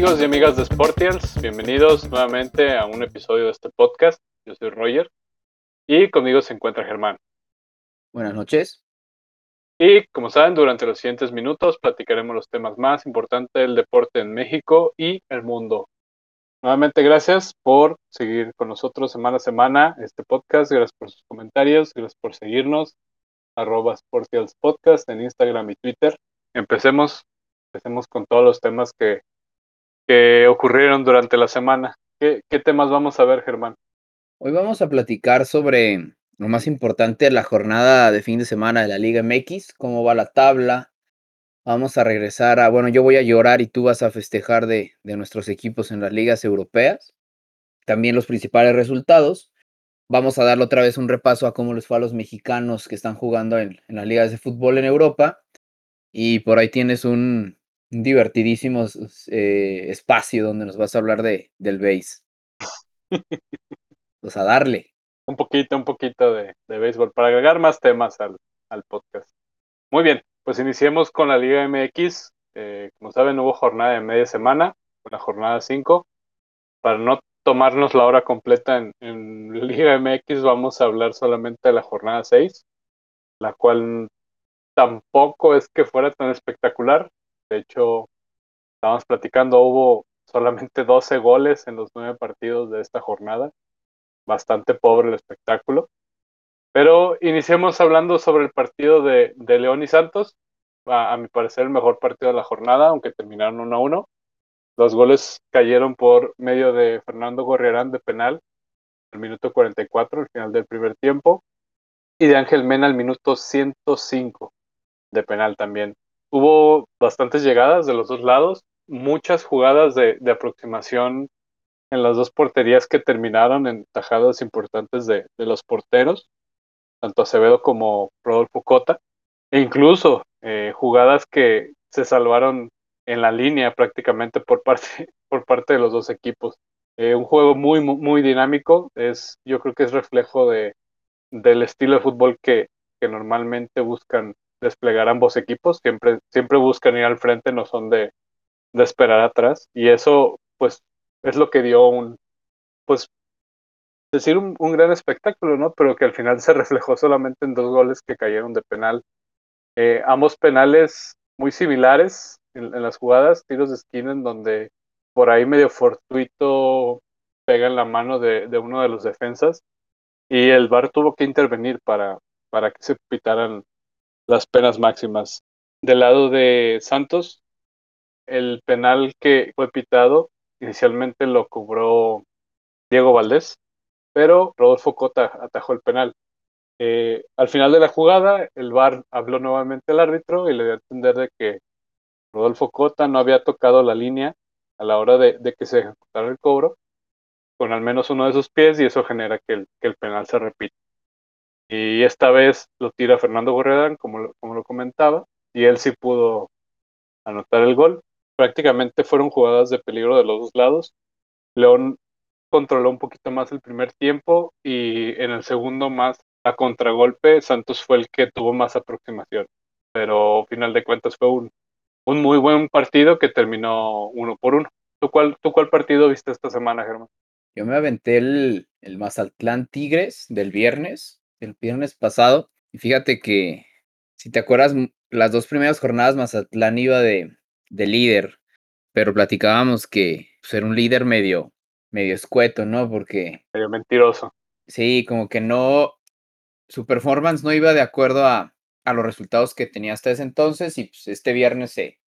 amigos y amigas de Sportials? Bienvenidos nuevamente a un episodio de este podcast. Yo soy Roger y conmigo se encuentra Germán. Buenas noches. Y como saben, durante los siguientes minutos platicaremos los temas más importantes del deporte en México y el mundo. Nuevamente gracias por seguir con nosotros semana a semana este podcast. Gracias por sus comentarios, gracias por seguirnos. Arroba Sportials Podcast en Instagram y Twitter. Empecemos, empecemos con todos los temas que, que ocurrieron durante la semana. ¿Qué, ¿Qué temas vamos a ver, Germán? Hoy vamos a platicar sobre lo más importante, la jornada de fin de semana de la Liga MX, cómo va la tabla. Vamos a regresar a, bueno, yo voy a llorar y tú vas a festejar de, de nuestros equipos en las ligas europeas. También los principales resultados. Vamos a darle otra vez un repaso a cómo les fue a los mexicanos que están jugando en, en las ligas de fútbol en Europa. Y por ahí tienes un divertidísimo eh, espacio donde nos vas a hablar de, del base. pues a darle un poquito, un poquito de, de béisbol para agregar más temas al, al, podcast. Muy bien, pues iniciemos con la Liga MX. Eh, como saben, hubo jornada de media semana, la jornada 5. Para no tomarnos la hora completa en, en Liga MX, vamos a hablar solamente de la jornada 6, la cual tampoco es que fuera tan espectacular. De hecho, estábamos platicando, hubo solamente 12 goles en los nueve partidos de esta jornada bastante pobre el espectáculo. Pero iniciemos hablando sobre el partido de, de León y Santos. A, a, mi parecer, el mejor partido de la jornada, aunque terminaron 1 a 1. Los goles cayeron por medio de Fernando Gorriarán de penal al minuto 44, al final del primer tiempo, y de Ángel Mena al minuto 105 de penal también. Hubo bastantes llegadas de los dos lados, muchas jugadas de, de aproximación en las dos porterías que terminaron en tajadas importantes de, los porteros, tanto Acevedo como Rodolfo Cota, e incluso eh, jugadas que se salvaron en la línea prácticamente por parte, por parte de los dos equipos. Eh, un juego muy, muy, muy, dinámico, es, yo creo que es reflejo de, del estilo de fútbol que, que normalmente buscan desplegar ambos equipos, siempre, siempre buscan ir al frente, no son de, de esperar atrás, y eso pues es lo que dio un, pues, decir un, un, gran espectáculo, ¿no? Pero que al final se reflejó solamente en dos goles que cayeron de penal. Eh, ambos penales muy similares en, las jugadas, tiros de esquina en donde por ahí medio fortuito pega en la mano de, de uno de los defensas y el VAR tuvo que intervenir para, para que se pitaran las penas máximas. Del lado de Santos, el penal que fue pitado Inicialmente lo cobró Diego Valdés, pero Rodolfo Cota atajó el penal. Eh, al final de la jugada, el VAR habló nuevamente al árbitro y le dio a entender de que Rodolfo Cota no había tocado la línea a la hora de, de que se ejecutara el cobro con al menos uno de sus pies y eso genera que el, que el penal se repita. Y esta vez lo tira Fernando Gorredán, como, como lo comentaba, y él sí pudo anotar el gol prácticamente fueron jugadas de peligro de los dos lados. León controló un poquito más el primer tiempo y en el segundo más a contragolpe Santos fue el que tuvo más aproximación. Pero final de cuentas fue un, un muy buen partido que terminó uno por uno. ¿Tú cuál, ¿Tú cuál partido viste esta semana, Germán? Yo me aventé el, el Mazatlán Tigres del viernes, el viernes pasado. Y fíjate que, si te acuerdas, las dos primeras jornadas Mazatlán iba de, de líder, pero platicábamos que pues, era un líder medio, medio escueto, ¿no? Porque... Medio mentiroso. Sí, como que no, su performance no iba de acuerdo a, a los resultados que tenía hasta ese entonces y pues este viernes se,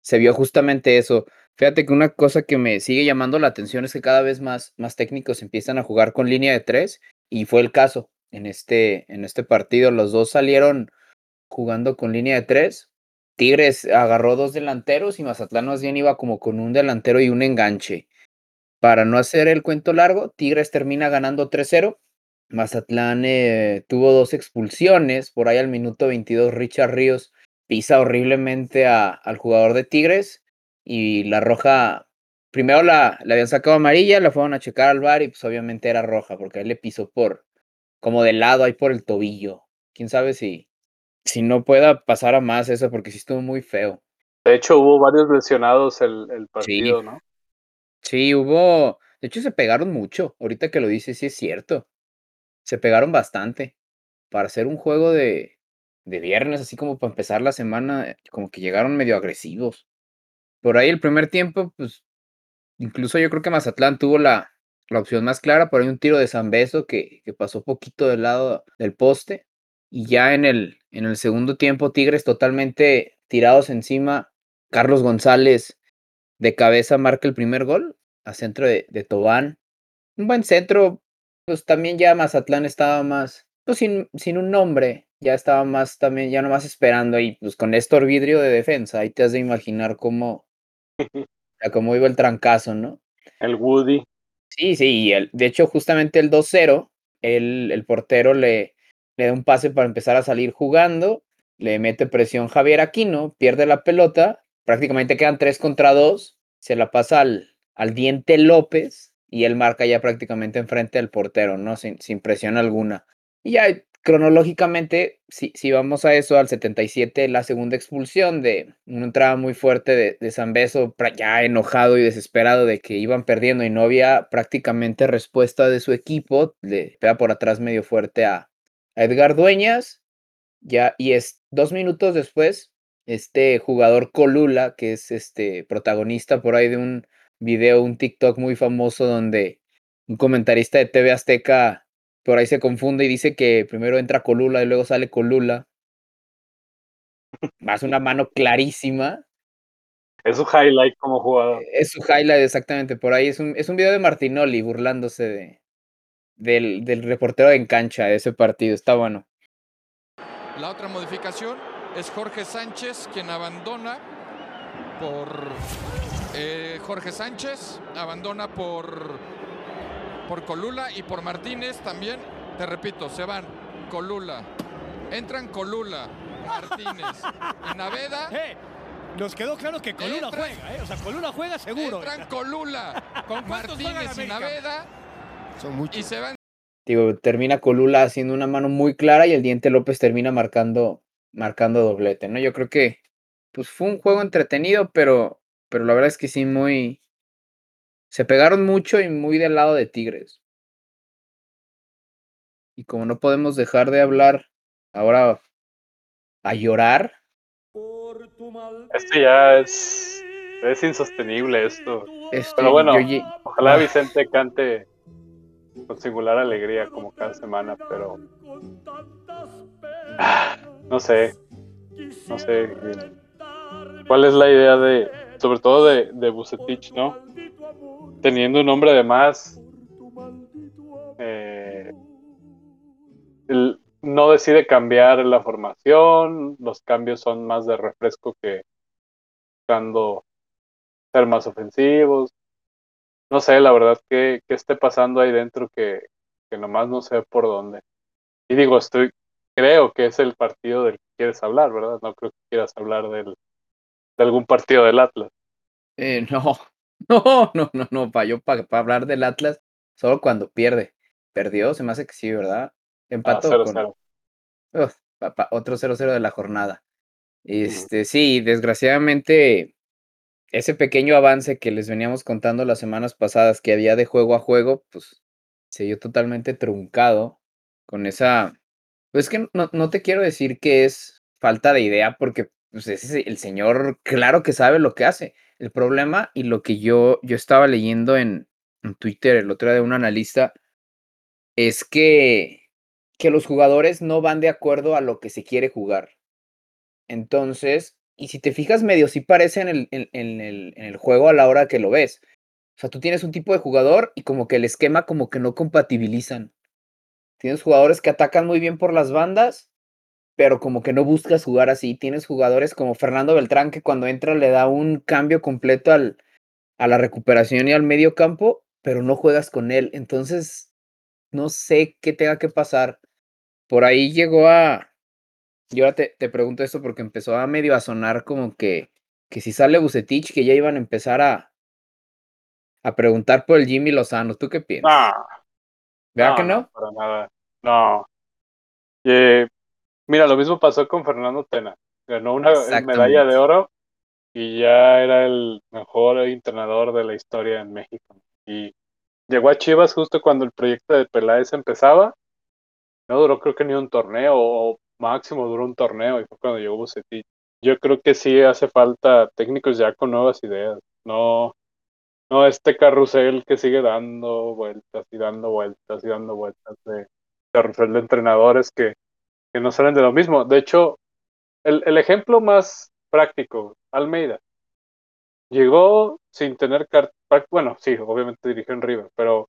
se vio justamente eso. Fíjate que una cosa que me sigue llamando la atención es que cada vez más, más técnicos empiezan a jugar con línea de tres y fue el caso en este, en este partido. Los dos salieron jugando con línea de tres Tigres agarró dos delanteros y Mazatlán más bien iba como con un delantero y un enganche. Para no hacer el cuento largo, Tigres termina ganando 3-0. Mazatlán eh, tuvo dos expulsiones. Por ahí al minuto 22, Richard Ríos pisa horriblemente a, al jugador de Tigres. Y la roja, primero la, la habían sacado amarilla, la fueron a checar al bar y pues obviamente era roja, porque él le pisó por, como de lado, ahí por el tobillo. Quién sabe si, si no pueda pasar a más eso, porque sí estuvo muy feo. De hecho, hubo varios lesionados el, el partido, Sí. ¿no? Sí, hubo, de hecho se pegaron mucho, ahorita que lo dices, sí es cierto. Se pegaron bastante. Para hacer un juego de, de viernes, así como para empezar la semana, como que llegaron medio agresivos. Por ahí el primer tiempo, pues, incluso yo creo que Mazatlán tuvo la, la opción más clara, por ahí un tiro de Zambeso que, que pasó poquito del lado del poste. Y ya en el, en el segundo tiempo, Tigres totalmente tirados encima. Carlos González de cabeza marca el primer gol a centro de, de Tobán. Un buen centro, pues también ya Mazatlán estaba más, pues sin, sin un nombre, ya estaba más también, ya nomás esperando ahí, pues con Néstor Vidrio de defensa, ahí te has de imaginar cómo, cómo iba el trancazo, ¿no? El Woody. Sí, sí, y de hecho justamente el 2-0, el, el portero le, le da un pase para empezar a salir jugando, le mete presión Javier Aquino, pierde la pelota, prácticamente quedan 3 contra 2, se la pasa al, al Diente López y él marca ya prácticamente enfrente del portero, ¿no? Sin, sin presión alguna. Y ya cronológicamente, si, si vamos a eso, al 77, la segunda expulsión de una entrada muy fuerte de, de Zambeso, ya enojado y desesperado de que iban perdiendo y no había prácticamente respuesta de su equipo, le pega por atrás medio fuerte a, a Edgar Dueñas, ya, y es dos minutos después, este jugador Colula, que es este protagonista por ahí de un video, un TikTok muy famoso donde un comentarista de TV Azteca por ahí se confunde y dice que primero entra Colula y luego sale Colula. Más una mano clarísima. Es su highlight como jugador. Es su highlight, exactamente. Por ahí es un, es un video de Martinoli burlándose de, del, del reportero en cancha de ese partido. Está bueno. La otra modificación es Jorge Sánchez, quien abandona por. Eh, Jorge Sánchez abandona por. Por Colula y por Martínez también. Te repito, se van Colula. Entran Colula, Martínez y Naveda. Eh, nos quedó claro que Entra- juega, ¿eh? O sea, Coluna juega seguro. Entran Colula, ¿Con Martínez y? Naveda. Son Y muchos. se van Digo, termina Colula haciendo una mano muy clara y el Diente López termina marcando, marcando doblete, ¿no? Yo creo que pues fue un juego entretenido, pero, pero la verdad es que sí, muy. Se pegaron mucho y muy del lado de Tigres. Y como no podemos dejar de hablar ahora a llorar, Esto ya es, es insostenible esto. Pero bueno, yo Ojalá Ah. Vicente cante con singular alegría como cada semana, pero ah, no sé, no sé eh, cuál es la idea de, sobre todo de, de Bucetich, ¿no? Teniendo un hombre de más, eh, él no decide cambiar la formación, los cambios son más de refresco que buscando ser más ofensivos. No sé, la verdad, que, que esté pasando ahí dentro que, que nomás no sé por dónde. Y digo, estoy, creo que es el partido del que quieres hablar, ¿verdad? No creo que quieras hablar del, de algún partido del Atlas. eh, no, no, no, no, no, para yo, para hablar del Atlas, solo cuando pierde. Perdió, se me hace que sí, ¿verdad? Ah, Empató con, 0-0. Uf, pa- pa- otro 0-0 de la jornada. Este, sí, desgraciadamente, ese pequeño avance que les veníamos contando las semanas pasadas que había de juego a juego, pues se vio totalmente truncado con esa. Pues es que no, no te quiero decir que es falta de idea, porque pues, ese- el señor, claro que sabe lo que hace. El problema y lo que yo, yo estaba leyendo en, Twitter el otro día de un analista es que que los jugadores no van de acuerdo a lo que se quiere jugar. Entonces, y si te fijas medio, sí parece en el, en, en el, en el juego a la hora que lo ves. O sea, tú tienes un tipo de jugador y como que el esquema como que no compatibilizan. Tienes jugadores que atacan muy bien por las bandas, pero como que no buscas jugar así. Tienes jugadores como Fernando Beltrán que cuando entra le da un cambio completo al, a la recuperación y al medio campo, pero no juegas con él. Entonces, no sé qué tenga que pasar. Por ahí llegó a. Yo ahora te, te pregunto esto porque empezó a medio a sonar como que, que si sale Bucetich, que ya iban a empezar a, a preguntar por el Jimmy Lozano. ¿Tú qué piensas? No, ¿Verdad que no? Para nada. No. Eh, mira, lo mismo pasó con Fernando Tena. Ganó una medalla de oro y ya era el mejor entrenador de la historia en México. Y llegó a Chivas justo cuando el proyecto de Peláez empezaba. No duró creo que ni un torneo, o máximo duró un torneo, y fue cuando llegó Bucetich. Yo creo que sí hace falta técnicos ya con nuevas ideas. No, no este carrusel que sigue dando vueltas y dando vueltas y dando vueltas de carrusel de entrenadores que, que no salen de lo mismo. De hecho, el, el ejemplo más práctico, Almeida. Llegó sin tener carta, bueno, sí, obviamente dirigió en River, pero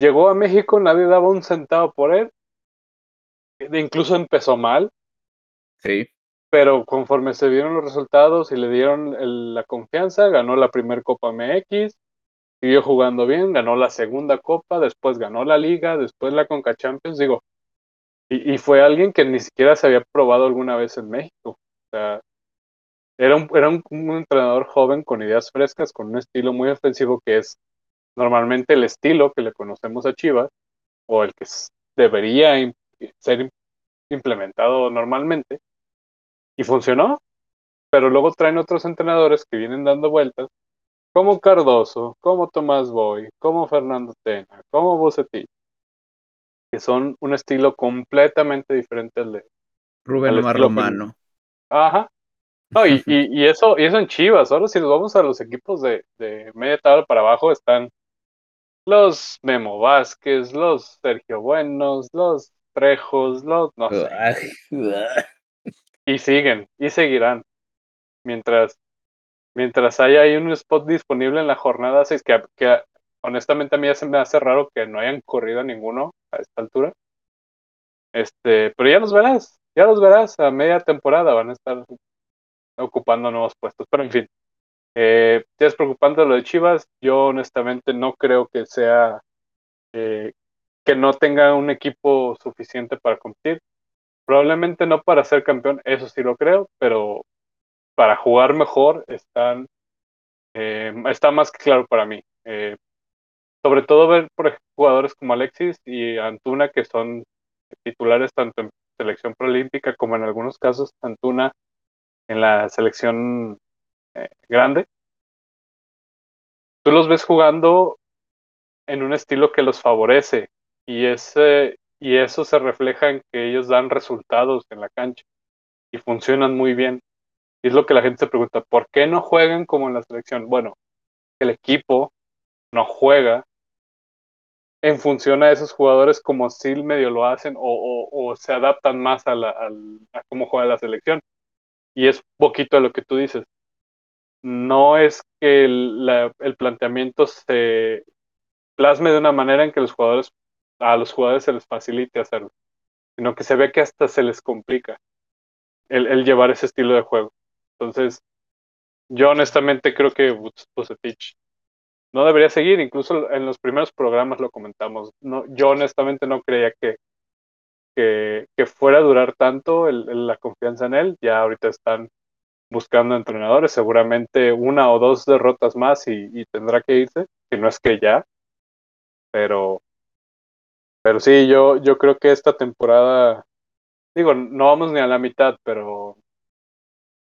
llegó a México, nadie daba un centavo por él, incluso empezó mal. Sí. Pero conforme se vieron los resultados y le dieron la confianza, ganó la primera Copa MX, siguió jugando bien, ganó la segunda Copa, después ganó la Liga, después la Conca Champions, digo, y, fue alguien que ni siquiera se había probado alguna vez en México. O sea, era un, era un, entrenador joven con ideas frescas, con un estilo muy ofensivo que es normalmente el estilo que le conocemos a Chivas, o el que debería ser implementado normalmente, y funcionó. Pero luego traen otros entrenadores que vienen dando vueltas, como Cardoso, como Tomás Boy, como Fernando Tena, como Bucetich, que son un estilo completamente diferente al de Rubén Omar Romano. Ajá, no, y, y, eso, y eso en Chivas. Ahora si nos vamos a los equipos de, de media tabla para abajo, están los Memo Vázquez, los Sergio Buenos, los Trejos, los no sé. Y siguen, y seguirán. Mientras, mientras haya ahí un spot disponible en la jornada 6, que, que honestamente a mí ya se me hace raro que no hayan corrido ninguno a esta altura. Este, pero ya los verás, ya los verás a media temporada, van a estar ocupando nuevos puestos. Pero en fin, eh, es preocupante lo de Chivas. Yo honestamente no creo que sea eh, que no tenga un equipo suficiente para competir. Probablemente no para ser campeón, eso sí lo creo, pero para jugar mejor están eh, está más que claro para mí. Eh, sobre todo ver por jugadores como Alexis y Antuna que son titulares tanto en selección preolímpica como en algunos casos Antuna en la selección eh, grande, tú los ves jugando en un estilo que los favorece y, ese, y eso se refleja en que ellos dan resultados en la cancha y funcionan muy bien. Y es lo que la gente se pregunta, ¿por qué no juegan como en la selección? Bueno, el equipo no juega en función a esos jugadores como si medio lo hacen o, se adaptan más a, la, a cómo juega la selección y es poquito lo que tú dices. No es que el, planteamiento se plasme de una manera en que los jugadores, a los jugadores se les facilite hacerlo, sino que se ve que hasta se les complica el, llevar ese estilo de juego. Entonces, yo honestamente creo que Bucetich no debería seguir, incluso en los primeros programas lo comentamos. No, yo honestamente no creía que que, fuera a durar tanto la confianza en él. Ya ahorita están buscando entrenadores, seguramente una o dos derrotas más y, tendrá que irse, si no es que ya. Pero, pero sí, yo, yo creo que esta temporada, digo, no vamos ni a la mitad, pero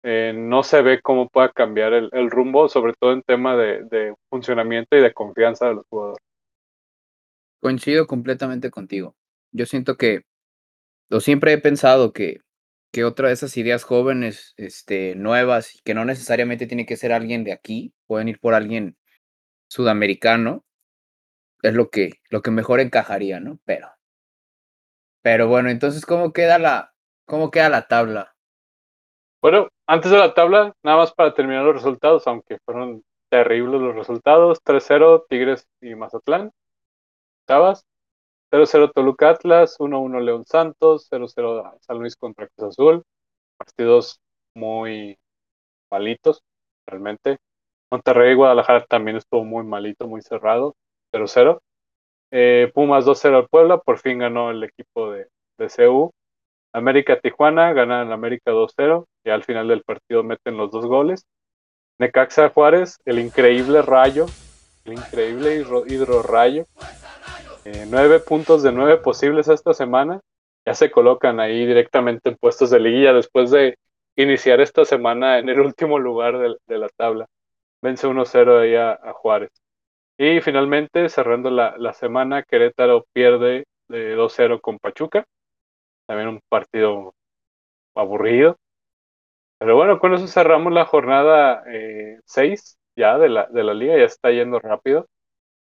eh, no se ve cómo pueda cambiar el, rumbo, sobre todo en tema de, de funcionamiento y de confianza de los jugadores. Coincido completamente contigo. Yo siento que yo siempre he pensado que, que otra de esas ideas jóvenes, este, nuevas, que no necesariamente tiene que ser alguien de aquí, pueden ir por alguien sudamericano, es lo que, lo que mejor encajaría, ¿no? Pero, pero bueno, entonces, ¿cómo queda la, cómo queda la tabla? Bueno, antes de la tabla, nada más para terminar los resultados, aunque fueron terribles los resultados, 3-0 Tigres y Mazatlán. ¿Estabas? 0-0 Toluca Atlas, 1-1 León Santos, 0-0 San Luis contra Cruz Azul. Partidos muy malitos, realmente. Monterrey y Guadalajara también estuvo muy malito, muy cerrado, 0-0. Eh, Pumas 2-0 al Puebla, por fin ganó el equipo de, de CU. América Tijuana ganan América 2-0 y al final del partido meten los dos goles. Necaxa Juárez, el increíble rayo, el increíble hidro rayo, eh, nueve puntos de nueve posibles esta semana. Ya se colocan ahí directamente en puestos de liguilla después de iniciar esta semana en el último lugar de, la tabla. Vence 1-0 ahí a, Juárez. Y finalmente, cerrando la, semana, Querétaro pierde de 2-0 con Pachuca. También un partido aburrido. Pero bueno, con eso cerramos la jornada 6 eh, ya de la, de la liga, ya está yendo rápido.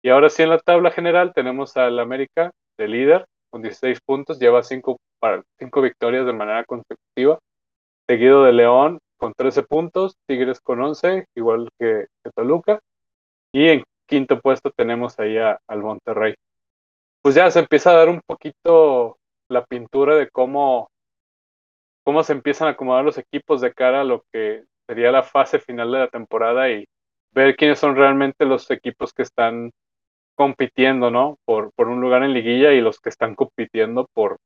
Y ahora sí en la tabla general tenemos al América de líder con 16 puntos, lleva 5 cinco victorias de manera consecutiva, seguido de León con 13 puntos, Tigres con 11, igual que, Toluca, y en quinto puesto tenemos ahí al Monterrey. Pues ya se empieza a dar un poquito la pintura de cómo, cómo se empiezan a acomodar los equipos de cara a lo que sería la fase final de la temporada y ver quiénes son realmente los equipos que están compitiendo, ¿no? Por, por un lugar en liguilla y los que están compitiendo por,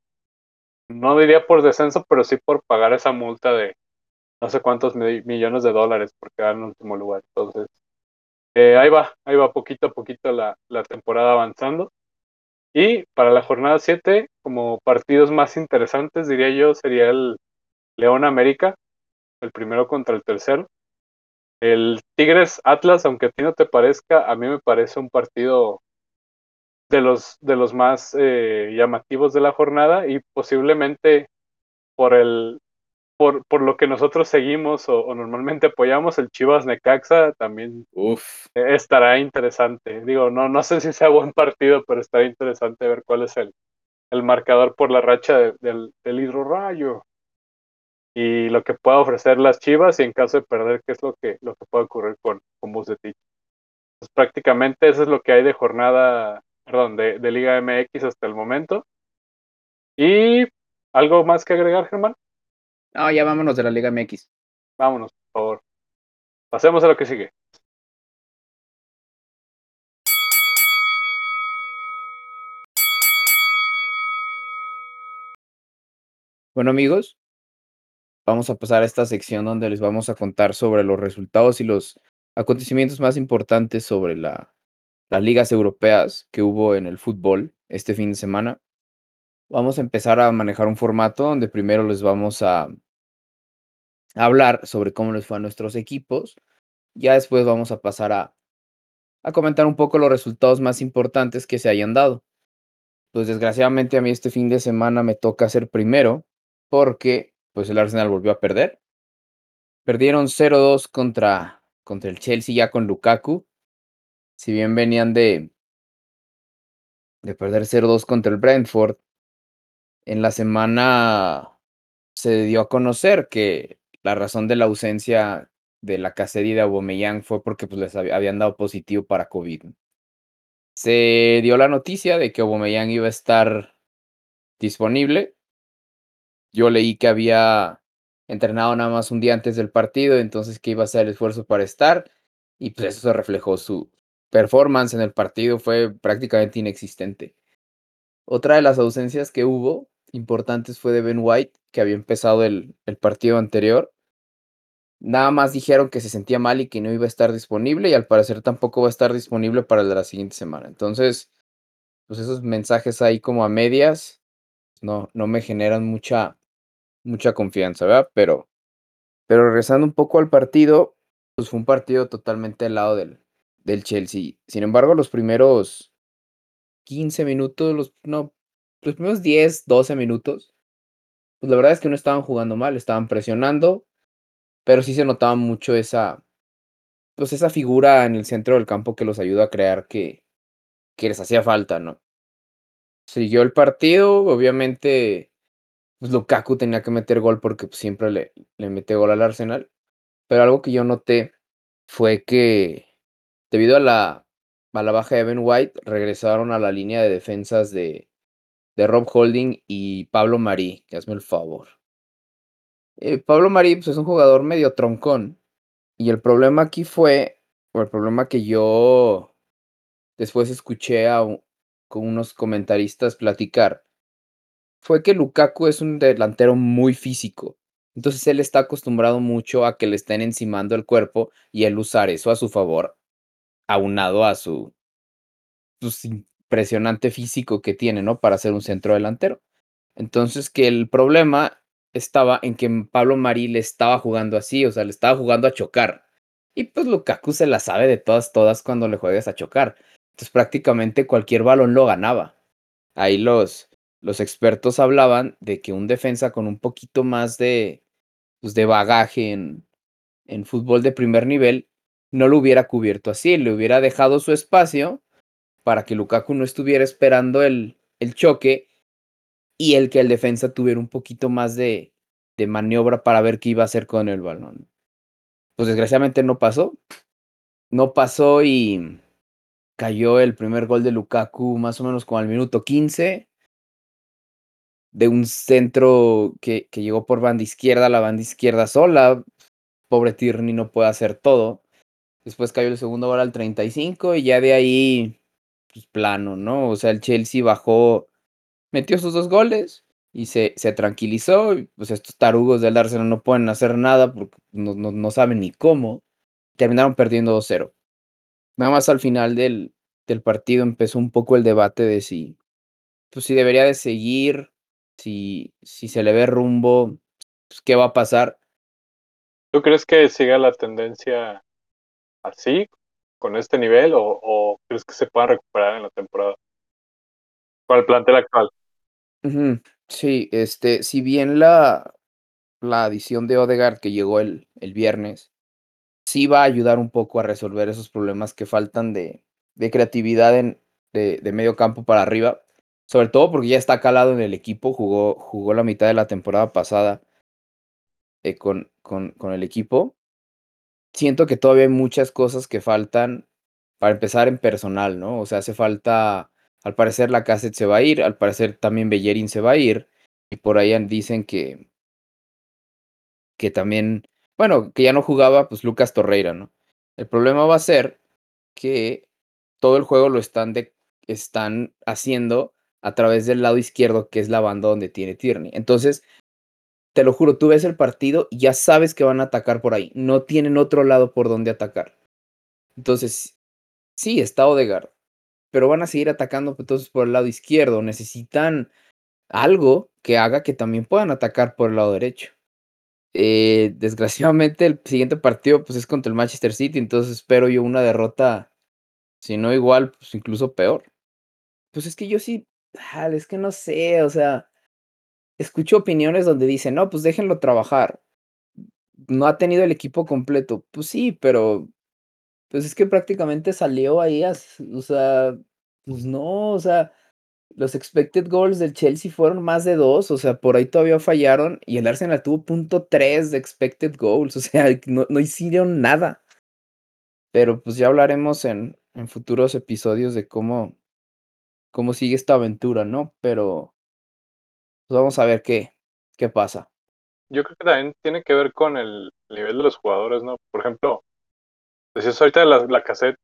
no diría por descenso, pero sí por pagar esa multa de no sé cuántos millones de dólares por quedar en último lugar. Entonces, eh, ahí va, ahí va poquito a poquito la, la temporada avanzando. Y para la jornada 7, como partidos más interesantes, diría yo, sería el León América, el primero contra el tercero. El Tigres Atlas, aunque a ti no te parezca, a mí me parece un partido de los, de los más eh, llamativos de la jornada y posiblemente por el por, por lo que nosotros seguimos o, normalmente apoyamos el Chivas Necaxa también Uf. estará interesante. Digo, no, no sé si sea buen partido, pero estará interesante ver cuál es el, el marcador por la racha del, del hidrorrayo y lo que pueda ofrecer las Chivas y en caso de perder, qué es lo que, lo que puede ocurrir con, con Bucetich. Pues prácticamente eso es lo que hay de jornada perdón, de, de Liga MX hasta el momento. ¿Y algo más que agregar, Germán? No, ya vámonos de la Liga MX. Vámonos, por favor. Pasemos a lo que sigue. Bueno amigos, vamos a pasar a esta sección donde les vamos a contar sobre los resultados y los acontecimientos más importantes sobre la las ligas europeas que hubo en el fútbol este fin de semana. Vamos a empezar a manejar un formato donde primero les vamos a hablar sobre cómo les fue a nuestros equipos. Ya después vamos a pasar a, a comentar un poco los resultados más importantes que se hayan dado. Pues desgraciadamente a mí este fin de semana me toca ser primero porque pues el Arsenal volvió a perder. Perdieron 0-2 contra, contra el Chelsea ya con Lukaku si bien venían de, de perder 0-2 contra el Brentford, en la semana se dio a conocer que la razón de la ausencia de la Cacería de Aubameyang fue porque pues, les habían dado positivo para COVID. Se dio la noticia de que Aubameyang iba a estar disponible. Yo leí que había entrenado nada más un día antes del partido, entonces que iba a hacer esfuerzo para estar y pues eso se reflejó su, performance en el partido fue prácticamente inexistente. Otra de las ausencias que hubo importantes fue de Ben White, que había empezado el, el, partido anterior. Nada más dijeron que se sentía mal y que no iba a estar disponible y al parecer tampoco va a estar disponible para la siguiente semana. Entonces, pues esos mensajes ahí como a medias no, no me generan mucha, mucha confianza, ¿verdad? Pero, pero regresando un poco al partido, pues fue un partido totalmente al lado del, del Chelsea. Sin embargo, los primeros 15 minutos, los, no, los primeros 10, 12 minutos, pues la verdad es que no estaban jugando mal, estaban presionando, pero sí se notaba mucho esa, pues esa figura en el centro del campo que los ayuda a crear que, que les hacía falta, ¿no? Siguió el partido, obviamente, pues Lukaku tenía que meter gol porque pues, siempre le, le mete gol al Arsenal, pero algo que yo noté fue que Debido a la, a la baja de Ben White, regresaron a la línea de defensas de, de Rob Holding y Pablo Marí, que hazme el favor. Eh, Pablo Marí pues, es un jugador medio troncón. Y el problema aquí fue, o el problema que yo después escuché a, con unos comentaristas platicar, fue que Lukaku es un delantero muy físico. Entonces él está acostumbrado mucho a que le estén encimando el cuerpo y él usar eso a su favor aunado a su pues, impresionante físico que tiene, ¿no? Para ser un centro delantero. Entonces, que el problema estaba en que Pablo Mari le estaba jugando así, o sea, le estaba jugando a chocar. Y pues Lukaku se la sabe de todas, todas cuando le juegas a chocar. Entonces prácticamente cualquier balón lo ganaba. Ahí los, los expertos hablaban de que un defensa con un poquito más de, pues, de bagaje en, en fútbol de primer nivel no lo hubiera cubierto así, le hubiera dejado su espacio para que Lukaku no estuviera esperando el, el choque y el que el defensa tuviera un poquito más de, de maniobra para ver qué iba a hacer con el balón. Pues desgraciadamente no pasó. No pasó y cayó el primer gol de Lukaku más o menos como al minuto 15 de un centro que, que llegó por banda izquierda, la banda izquierda sola. Pobre Tierney no puede hacer todo. Después cayó el segundo gol al 35 y ya de ahí, pues plano, ¿no? O sea, el Chelsea bajó, metió sus dos goles y se, se tranquilizó. Y pues estos tarugos del Arsenal no pueden hacer nada porque no, no, no saben ni cómo. Terminaron perdiendo 2-0. Nada más al final del, del partido empezó un poco el debate de si, pues si debería de seguir, si, si se le ve rumbo, pues, qué va a pasar. ¿Tú crees que siga la tendencia así, con este nivel, o, o crees que se pueda recuperar en la temporada? Con el plantel actual. Sí, este, si bien la, la adición de Odegaard que llegó el, el viernes, sí va a ayudar un poco a resolver esos problemas que faltan de, de creatividad en, de, de medio campo para arriba. Sobre todo porque ya está calado en el equipo, jugó, jugó la mitad de la temporada pasada eh, con, con, con el equipo. Siento que todavía hay muchas cosas que faltan para empezar en personal, ¿no? O sea, hace falta, al parecer la Cassette se va a ir, al parecer también Bellerín se va a ir, y por ahí dicen que, que también, bueno, que ya no jugaba, pues Lucas Torreira, ¿no? El problema va a ser que todo el juego lo están, de, están haciendo a través del lado izquierdo, que es la banda donde tiene Tierney. Entonces, te lo juro, tú ves el partido y ya sabes que van a atacar por ahí. No tienen otro lado por donde atacar. Entonces, sí, está Odegaard, pero van a seguir atacando entonces por el lado izquierdo. Necesitan algo que haga que también puedan atacar por el lado derecho. Eh, desgraciadamente, el siguiente partido pues, es contra el Manchester City, entonces espero yo una derrota, si no igual, pues incluso peor. Pues es que yo sí, es que no sé, o sea, escucho opiniones donde dicen, no, pues déjenlo trabajar. No ha tenido el equipo completo. Pues sí, pero pues es que prácticamente salió ahí, o sea, pues no, o sea, los expected goals del Chelsea fueron más de dos, o sea, por ahí todavía fallaron y el Arsenal tuvo punto tres de expected goals, o sea, no, no hicieron nada. Pero pues ya hablaremos en, en futuros episodios de cómo, cómo sigue esta aventura, ¿no? Pero pues vamos a ver qué, qué pasa. Yo creo que también tiene que ver con el nivel de los jugadores, ¿no? Por ejemplo, decías ahorita la, la cassette,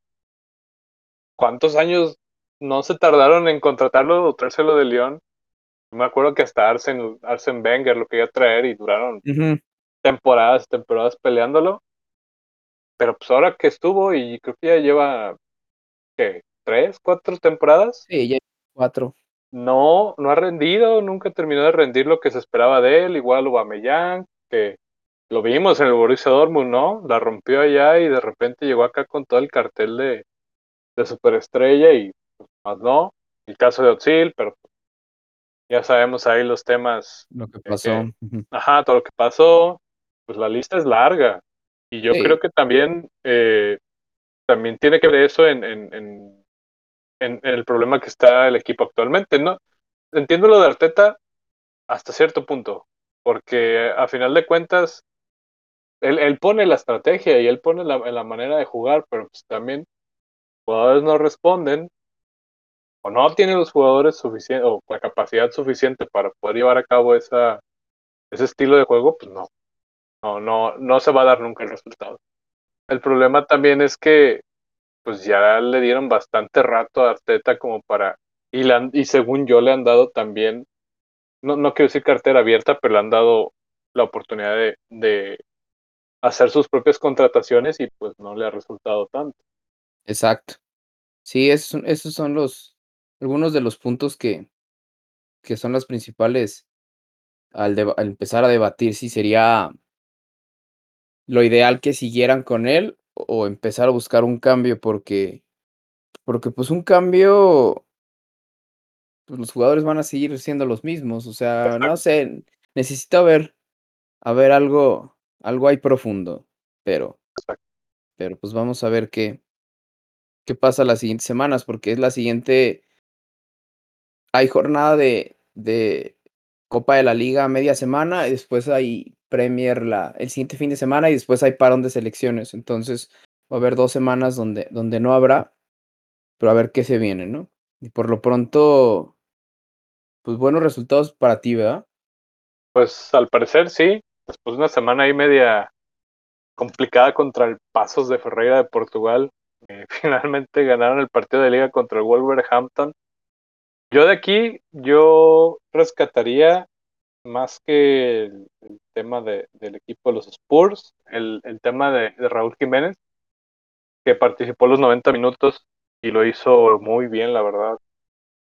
¿cuántos años no se tardaron en contratarlo o traérselo de León? Me acuerdo que hasta Arsen, Arsen Wenger lo quería traer y duraron Uh -huh. temporadas, temporadas peleándolo. Pero pues ahora que estuvo y creo que ya lleva, ¿qué? ¿Tres, cuatro temporadas? Sí, ya cuatro. No, no ha rendido, nunca terminó de rendir lo que se esperaba de él, igual Aubameyang, que lo vimos en el Borussia Dortmund, ¿no? La rompió allá y de repente llegó acá con todo el cartel de, de superestrella y pues, más no. El caso de Otzil, pero ya sabemos ahí los temas. Lo que pasó. Que, ajá, todo lo que pasó. Pues la lista es larga. Y yo sí. creo que también, eh, también tiene que ver eso en, en, en, en, el problema que está el equipo actualmente, ¿no? Entiendo lo de Arteta hasta cierto punto, porque a final de cuentas, él, él pone la estrategia y él pone la, la manera de jugar, pero pues también jugadores no responden o no tienen los jugadores suficientes o la capacidad suficiente para poder llevar a cabo esa, ese estilo de juego, pues no. No, no, no se va a dar nunca el resultado. El problema también es que pues ya le dieron bastante rato a Arteta como para, y, la, y según yo le han dado también, no, no quiero decir cartera abierta, pero le han dado la oportunidad de, de hacer sus propias contrataciones y pues no le ha resultado tanto. Exacto. Sí, esos, esos son los, algunos de los puntos que, que son las principales al, deba- al empezar a debatir si sería lo ideal que siguieran con él o empezar a buscar un cambio porque porque pues un cambio pues los jugadores van a seguir siendo los mismos, o sea, no sé, necesito ver a ver algo algo ahí profundo, pero pero pues vamos a ver qué qué pasa las siguientes semanas, porque es la siguiente hay jornada de de Copa de la Liga media semana y después hay Premier la el siguiente fin de semana y después hay parón de selecciones. Entonces, va a haber 2 semanas donde donde no habrá, pero a ver qué se viene, ¿no? Y por lo pronto, pues buenos resultados para ti, ¿verdad? Pues al parecer sí, después de una semana ahí media complicada contra el Pasos de Ferreira de Portugal, eh, finalmente ganaron el partido de liga contra el Wolverhampton. Yo de aquí, yo rescataría más que el, tema de, del equipo de los Spurs, el, el tema de, Raúl Jiménez, que participó los 90 minutos y lo hizo muy bien, la verdad.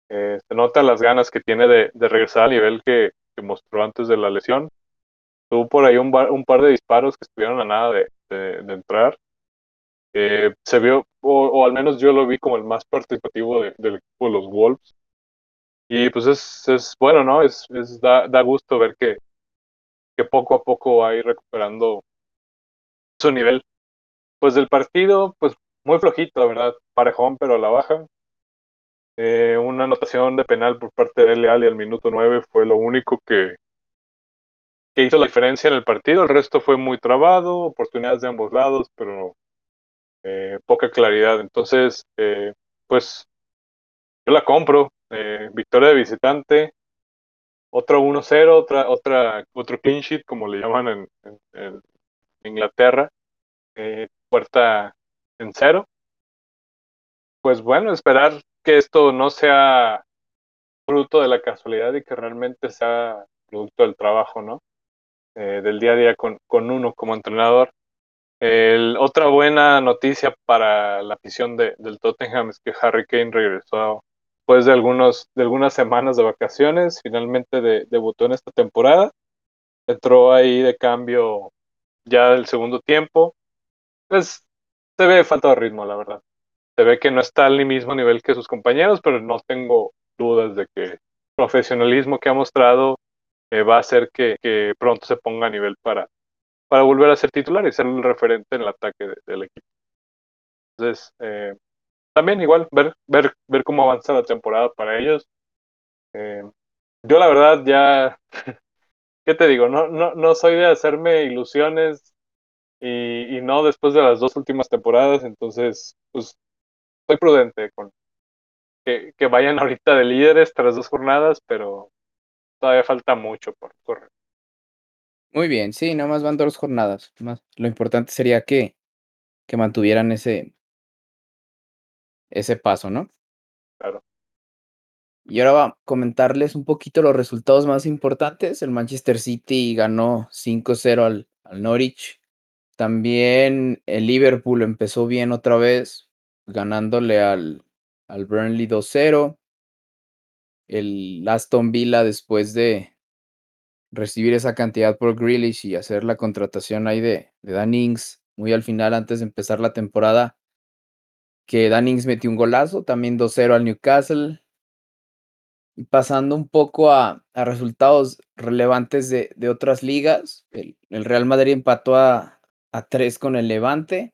Eh, se nota las ganas que tiene de, de regresar al nivel que, que, mostró antes de la lesión. Tuvo por ahí un, bar, un par de disparos que estuvieron a nada de, de entrar. Eh, se vio, o, o, al menos yo lo vi como el más participativo del equipo de los Wolves. Y pues es, es bueno, ¿no? Es, es da, da, gusto ver que, que poco a poco va a ir recuperando su nivel. Pues del partido, pues muy flojito, verdad, parejón, pero a la baja. Eh, una anotación de penal por parte de Leal al minuto 9 fue lo único que, que hizo la diferencia en el partido. El resto fue muy trabado, oportunidades de ambos lados, pero eh, poca claridad. Entonces, eh, pues yo la compro. Eh, victoria de visitante, otro 1-0, otra, otra, otro clean sheet, como le llaman en, Inglaterra, eh, puerta en cero. Pues bueno, esperar que esto no sea fruto de la casualidad y que realmente sea producto del trabajo, ¿no? Eh, del día a día con, con uno como entrenador. El, otra buena noticia para la afición de, del Tottenham es que Harry Kane regresó después de, algunos, de algunas semanas de vacaciones, finalmente de, debutó en esta temporada. Entró ahí de cambio ya del segundo tiempo. Pues se ve falta de ritmo, la verdad. Se ve que no está al mismo nivel que sus compañeros, pero no tengo dudas de que el profesionalismo que ha mostrado eh, va a hacer que, pronto se ponga a nivel para, para volver a ser titular y ser el referente en el ataque de, del equipo. Entonces, eh, también igual ver, ver, ver cómo avanza la temporada para ellos. Eh, yo la verdad ya, ¿qué te digo? No, no, no soy de hacerme ilusiones y, y, no después de las dos últimas temporadas, entonces pues soy prudente con que, que vayan ahorita de líderes tras dos jornadas, pero todavía falta mucho por correr. Muy bien, sí, nada más van dos jornadas. Más. Lo importante sería que, que mantuvieran ese, ese paso, ¿no? Claro. Y ahora va a comentarles un poquito los resultados más importantes. El Manchester City ganó 5-0 al, al, Norwich. También el Liverpool empezó bien otra vez, ganándole al, al Burnley 2-0. El Aston Villa después de recibir esa cantidad por Grealish y hacer la contratación ahí de, de Dan Ings muy al final antes de empezar la temporada, que Dannings metió un golazo, también 2-0 al Newcastle. Y pasando un poco a, a resultados relevantes de, de otras ligas, el, el, Real Madrid empató a, a 3 con el Levante,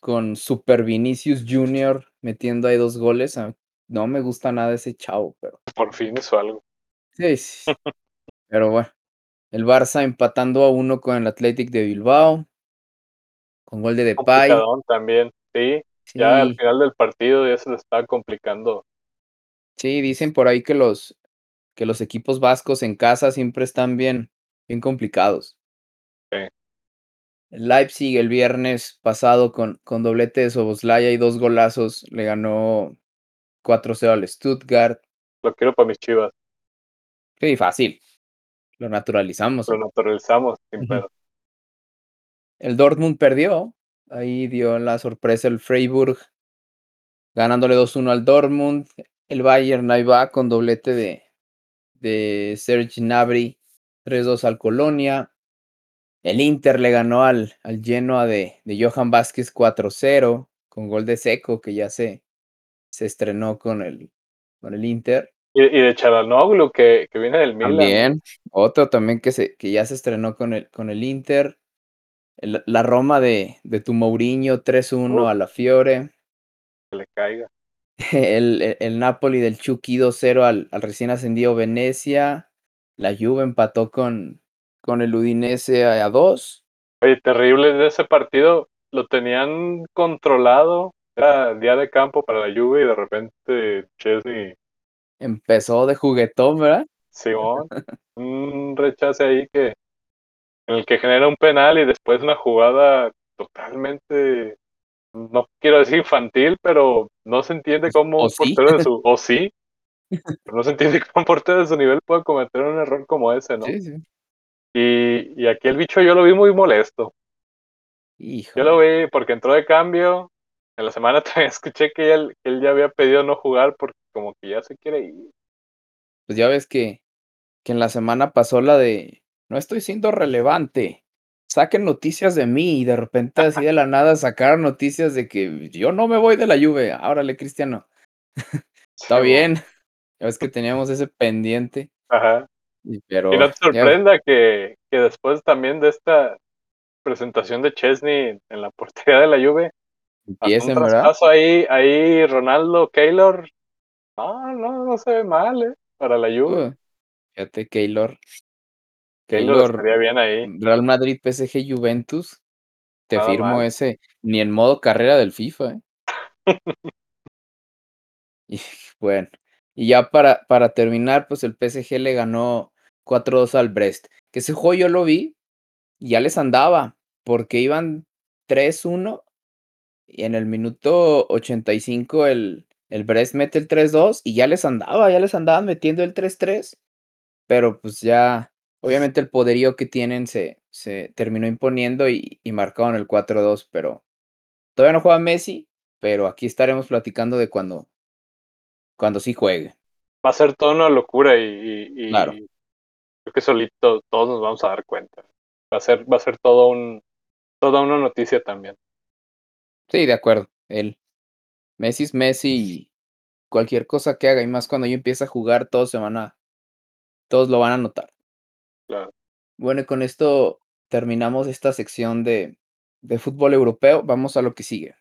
con Super Vinicius Jr. metiendo ahí dos goles. No me gusta nada ese chavo, pero. Por fin hizo algo. Sí, sí. pero bueno. El Barça empatando a uno con el Athletic de Bilbao. Con gol de Depay. también, sí. Sí. Ya al final del partido ya se le estaba complicando. Sí, dicen por ahí que los, que los equipos vascos en casa siempre están bien, bien complicados. Sí. Leipzig el viernes pasado con, con doblete de Soboslaya y dos golazos le ganó 4-0 al Stuttgart. Lo quiero para mis chivas. Sí, fácil. Lo naturalizamos. Lo naturalizamos, sin pedo. El Dortmund perdió, Ahí dio la sorpresa el Freiburg, ganándole 2-1 al Dortmund. El Bayern ahí va con doblete de, de Serge Gnabry 3-2 al Colonia. El Inter le ganó al, al Genoa de, de Johan Vázquez 4-0 con gol de Seco que ya se, se estrenó con el, con el Inter. Y, y de Chalanoglu, que, que viene del Milan. También, otro también que, se, que ya se estrenó con el, con el Inter. El- la Roma de, de tu Mourinho 3-1 Uf. a la Fiore. Que le caiga. El, el, el Napoli del Chucky 2-0 al, al recién ascendido Venecia. La Juve empató con, con el Udinese a 2. Oye, terrible de ese partido. Lo tenían controlado. Era día de campo para la Juve y de repente Chesney, Empezó de juguetón, ¿verdad? Simón, un rechace ahí que en el que genera un penal y después una jugada totalmente, no quiero decir infantil, pero no se entiende cómo o un sí. portero de su, o sí, pero no se entiende cómo un portero de su nivel puede cometer un error como ese, ¿no? Sí, sí. Y, y aquí el bicho yo lo vi muy molesto. Yo lo vi porque entró de cambio. En la semana también escuché que él, que él ya había pedido no jugar porque como que ya se quiere ir. Pues ya ves que, que en la semana pasó la de no estoy siendo relevante. Saquen noticias de mí y de repente así de la nada sacaron noticias de que yo no me voy de la Juve. Árale, Cristiano. Está bien. Ya ves que teníamos ese pendiente. Ajá. y- Pero Y no te ya sorprenda que, que después también de esta presentación de Chesney en la portería de la un empiecen, ¿verdad? traspaso ahí, ahí Ronaldo, Keylor, no, no, no se ve mal, ¿eh? Para la Juve. Uh, fíjate, Keylor. Bien ahí. Real Madrid, PSG, Juventus. Te Nada firmo mal. ese, ni en modo carrera del FIFA, ¿eh? Y bueno, y ya para, para terminar, pues el PSG le ganó 4-2 al Brest. Que ese juego yo lo vi y ya les andaba, porque iban 3-1 y en el minuto 85 el, el Brest mete el 3-2 y ya les andaba, ya les andaban metiendo el 3-3. Pero pues ya, obviamente el poderío que tienen se, se terminó imponiendo y, y marcaron el 4-2, pero todavía no juega Messi, pero aquí estaremos platicando de cuando, cuando sí juegue. Va a ser toda una locura y, y- y Claro. creo que solito todos nos vamos a dar cuenta. Va a ser, va a ser todo un, toda una noticia también. Sí, de acuerdo. Él, Messi es Messi y cualquier cosa que haga, y más cuando yo empiece a jugar, todos se van a, todos lo van a notar. Bueno, y con esto terminamos esta sección de, de fútbol europeo. Vamos a lo que sigue.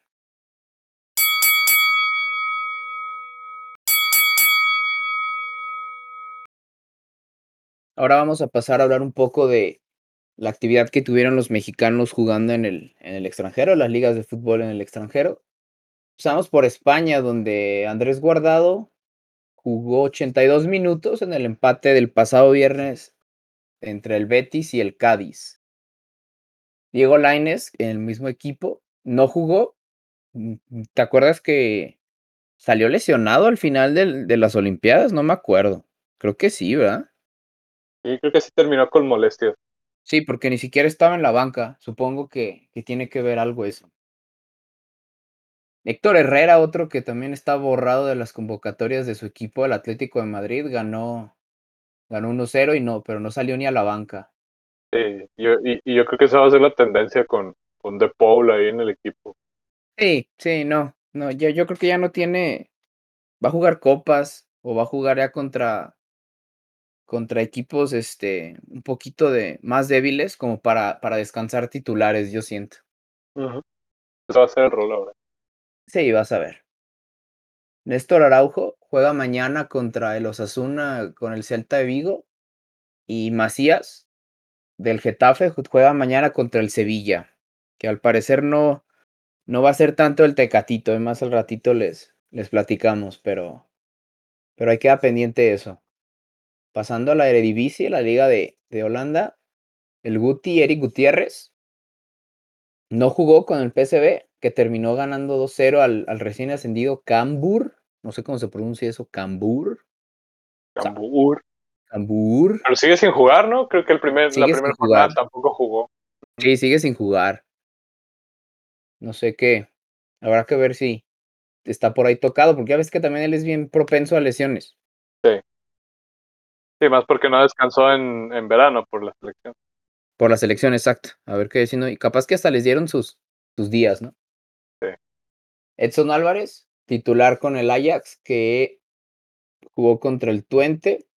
Ahora vamos a pasar a hablar un poco de la actividad que tuvieron los mexicanos jugando en el, en el extranjero, las ligas de fútbol en el extranjero. Empezamos por España, donde Andrés Guardado jugó 82 minutos en el empate del pasado viernes entre el Betis y el Cádiz. Diego Lainez, en el mismo equipo, no jugó. Mm, ¿Te acuerdas que salió lesionado al final del- de las Olimpiadas? No me acuerdo. Creo que sí, ¿verdad? Y creo que sí terminó con molestias. Sí, porque ni siquiera estaba en la banca. Supongo que, que tiene que ver algo eso. Héctor Herrera, otro que también está borrado de las convocatorias de su equipo, el Atlético de Madrid, ganó, ganó 1-0 y no, pero no salió ni a la banca. Sí, yo, y, y yo creo que esa va a ser la tendencia con, con De Paul ahí en el equipo. Sí, sí, no, no, yo, yo creo que ya no tiene, va a jugar copas o va a jugar ya contra, contra equipos, este, un poquito de más débiles como para, para descansar titulares, yo siento. Ese va a ser el rol ahora. Sí, vas a ver. Néstor Araujo juega mañana contra el Osasuna con el Celta de Vigo y Macías del Getafe ju- juega mañana contra el Sevilla, que al parecer no, no va a ser tanto el Tecatito, es más al ratito les, les platicamos, pero, pero ahí queda pendiente eso. Pasando a la Eredivisie, la liga de, de Holanda, el Guti Eric Gutiérrez no jugó con el PSV, que terminó ganando 2-0 al, al recién ascendido Cambur. No sé cómo se pronuncia eso, Cambur. Cambur. Cambur. Pero sigue sin jugar, ¿no? Creo que el primer, la Sigue primera jornada jugar. tampoco jugó. Sí, sigue sin jugar. No sé qué. Habrá que ver si está por ahí tocado, porque ya ves que también él es bien propenso a lesiones. Sí. Sí, más porque no descansó en, en verano por la selección. Por la selección, exacto. A ver qué decir. Y capaz que hasta les dieron sus, sus días, ¿no? Edson Álvarez, titular con el Ajax, que jugó contra el Twente.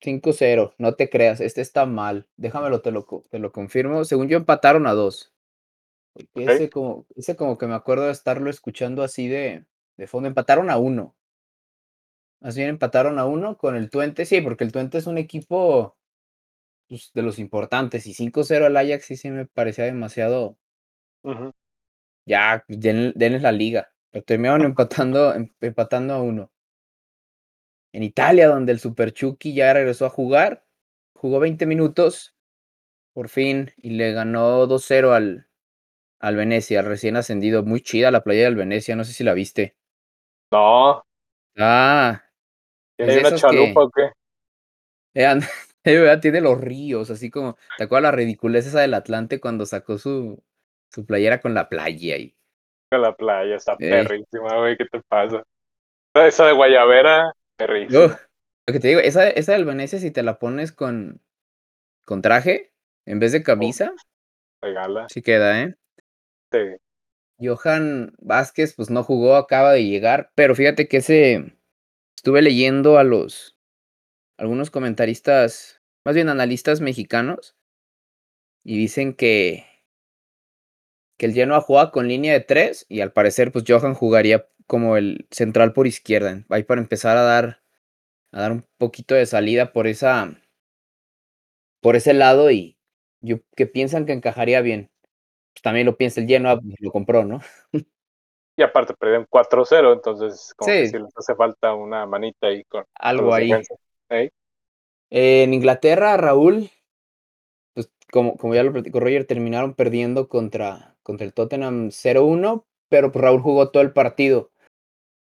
5-0, no te creas, este está mal. Déjamelo, te lo, te lo confirmo. Según yo, empataron a dos. Ese, como, ese como que me acuerdo de estarlo escuchando así de, de fondo. Empataron a uno. Más bien empataron a uno con el Twente. Sí, porque el Twente es un equipo pues, de los importantes. Y 5-0 al Ajax sí, sí me parecía demasiado. Ujú. Ya, den- denles la liga. Pero terminaron empatando, em- empatando a uno. En Italia, donde el Super Chucky ya regresó a jugar, jugó 20 minutos, por fin, y le ganó 2-0 al, al Venecia, al recién ascendido. Muy chida la playa del Venecia, no sé si la viste. No, Ah, ¿tiene una chalupa que- o qué? eh, tiene los ríos, así como, ¿te acuerdas la ridiculez esa del Atlante cuando sacó su, su playera con la playa? Y, En la playa, está Ey. perrísima, güey, ¿qué te pasa? Esa de Guayabera, perrísima. Lo que te digo, esa, esa del Venecia, si te la pones con, con traje, en vez de camisa, Regala. sí queda, ¿eh? Sí. Johan Vázquez, pues no jugó, acaba de llegar, pero fíjate que ese estuve leyendo a los algunos comentaristas, más bien analistas mexicanos, y dicen que que el Genoa juega con línea de tres y al parecer pues Johan jugaría como el central por izquierda, ahí para empezar a dar a dar un poquito de salida por esa por ese lado y yo que piensan que encajaría bien. Pues también lo piensa el Genoa, pues, lo compró, ¿no? Y aparte perdieron 4-0, entonces como que sí les hace falta una manita ahí con, Algo ahí. Ey. En Inglaterra, Raúl, pues como, como ya lo platicó Roger, terminaron perdiendo contra, contra el Tottenham 0-1, pero pues Raúl jugó todo el partido.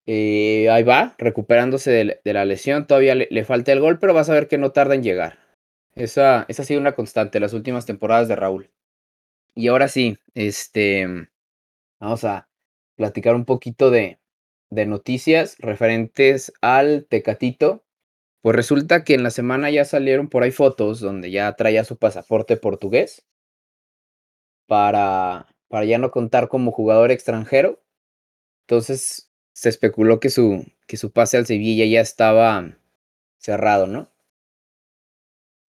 Eh, ahí va, recuperándose de, la- lesión, todavía le, le falta el gol, pero vas a ver que no tarda en llegar. Esa, esa ha sido una constante las últimas temporadas de Raúl. Y ahora sí, este, vamos a platicar un poquito de, de noticias referentes al Tecatito. Pues resulta que en la semana ya salieron por ahí fotos donde ya traía su pasaporte portugués para, para ya no contar como jugador extranjero. Entonces se especuló que su, que su pase al Sevilla ya estaba cerrado, ¿no?